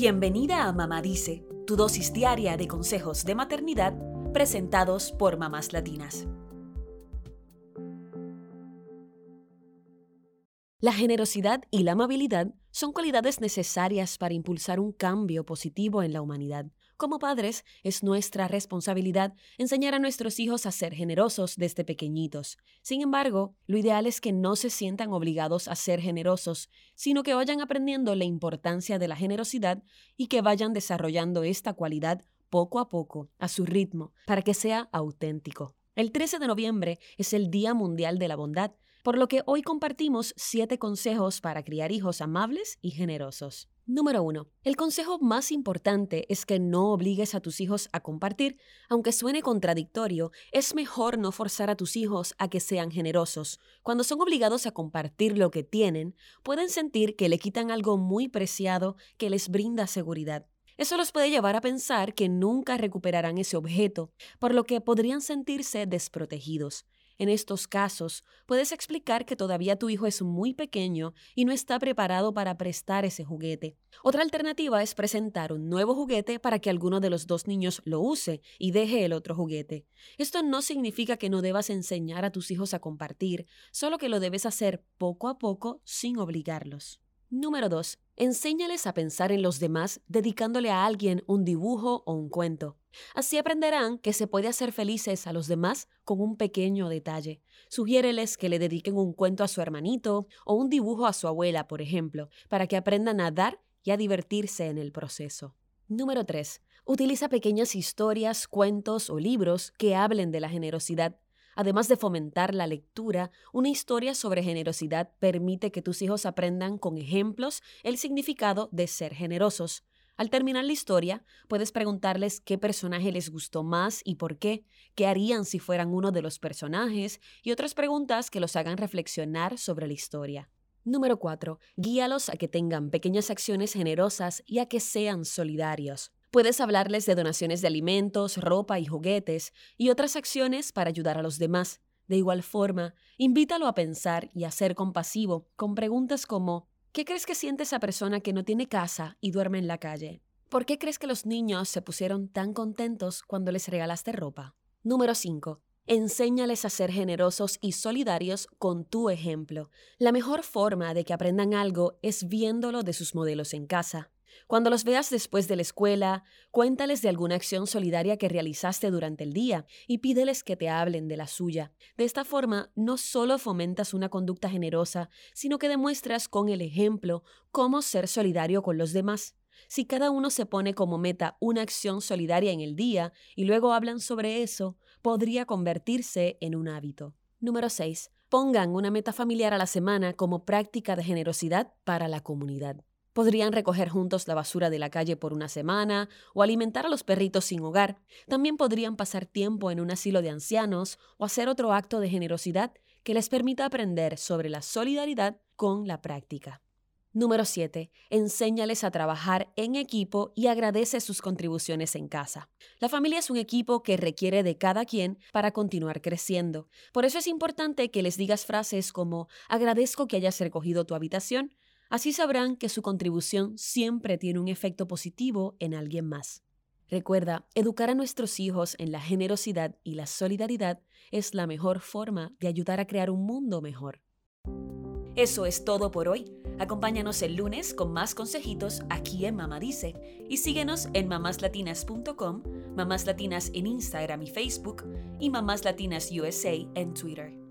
Bienvenida a Mamá Dice, tu dosis diaria de consejos de maternidad presentados por mamás latinas. La generosidad y la amabilidad son cualidades necesarias para impulsar un cambio positivo en la humanidad. Como padres, es nuestra responsabilidad enseñar a nuestros hijos a ser generosos desde pequeñitos. Sin embargo, lo ideal es que no se sientan obligados a ser generosos, sino que vayan aprendiendo la importancia de la generosidad y que vayan desarrollando esta cualidad poco a poco, a su ritmo, para que sea auténtico. El 13 de noviembre es el Día Mundial de la Bondad, por lo que hoy compartimos siete consejos para criar hijos amables y generosos. Número 1. El consejo más importante es que no obligues a tus hijos a compartir. Aunque suene contradictorio, es mejor no forzar a tus hijos a que sean generosos. Cuando son obligados a compartir lo que tienen, pueden sentir que le quitan algo muy preciado que les brinda seguridad. Eso los puede llevar a pensar que nunca recuperarán ese objeto, por lo que podrían sentirse desprotegidos. En estos casos, puedes explicar que todavía tu hijo es muy pequeño y no está preparado para prestar ese juguete. Otra alternativa es presentar un nuevo juguete para que alguno de los dos niños lo use y deje el otro juguete. Esto no significa que no debas enseñar a tus hijos a compartir, solo que lo debes hacer poco a poco sin obligarlos. Número 2. Enséñales a pensar en los demás dedicándole a alguien un dibujo o un cuento. Así aprenderán que se puede hacer felices a los demás con un pequeño detalle. Sugiéreles que le dediquen un cuento a su hermanito o un dibujo a su abuela, por ejemplo, para que aprendan a dar y a divertirse en el proceso. Número 3. Utiliza pequeñas historias, cuentos o libros que hablen de la generosidad Además de fomentar la lectura, una historia sobre generosidad permite que tus hijos aprendan con ejemplos el significado de ser generosos. Al terminar la historia, puedes preguntarles qué personaje les gustó más y por qué, qué harían si fueran uno de los personajes y otras preguntas que los hagan reflexionar sobre la historia. Número 4. Guíalos a que tengan pequeñas acciones generosas y a que sean solidarios. Puedes hablarles de donaciones de alimentos, ropa y juguetes y otras acciones para ayudar a los demás. De igual forma, invítalo a pensar y a ser compasivo con preguntas como ¿qué crees que siente esa persona que no tiene casa y duerme en la calle? ¿Por qué crees que los niños se pusieron tan contentos cuando les regalaste ropa? Número 5. Enséñales a ser generosos y solidarios con tu ejemplo. La mejor forma de que aprendan algo es viéndolo de sus modelos en casa. Cuando los veas después de la escuela, cuéntales de alguna acción solidaria que realizaste durante el día y pídeles que te hablen de la suya. De esta forma, no solo fomentas una conducta generosa, sino que demuestras con el ejemplo cómo ser solidario con los demás. Si cada uno se pone como meta una acción solidaria en el día y luego hablan sobre eso, podría convertirse en un hábito. Número 6. Pongan una meta familiar a la semana como práctica de generosidad para la comunidad. Podrían recoger juntos la basura de la calle por una semana o alimentar a los perritos sin hogar. También podrían pasar tiempo en un asilo de ancianos o hacer otro acto de generosidad que les permita aprender sobre la solidaridad con la práctica. Número 7. Enséñales a trabajar en equipo y agradece sus contribuciones en casa. La familia es un equipo que requiere de cada quien para continuar creciendo. Por eso es importante que les digas frases como agradezco que hayas recogido tu habitación, Así sabrán que su contribución siempre tiene un efecto positivo en alguien más. Recuerda, educar a nuestros hijos en la generosidad y la solidaridad es la mejor forma de ayudar a crear un mundo mejor. Eso es todo por hoy. Acompáñanos el lunes con más consejitos aquí en Mamá Dice y síguenos en mamáslatinas.com, Mamás Latinas en Instagram y Facebook y Mamás Latinas USA en Twitter.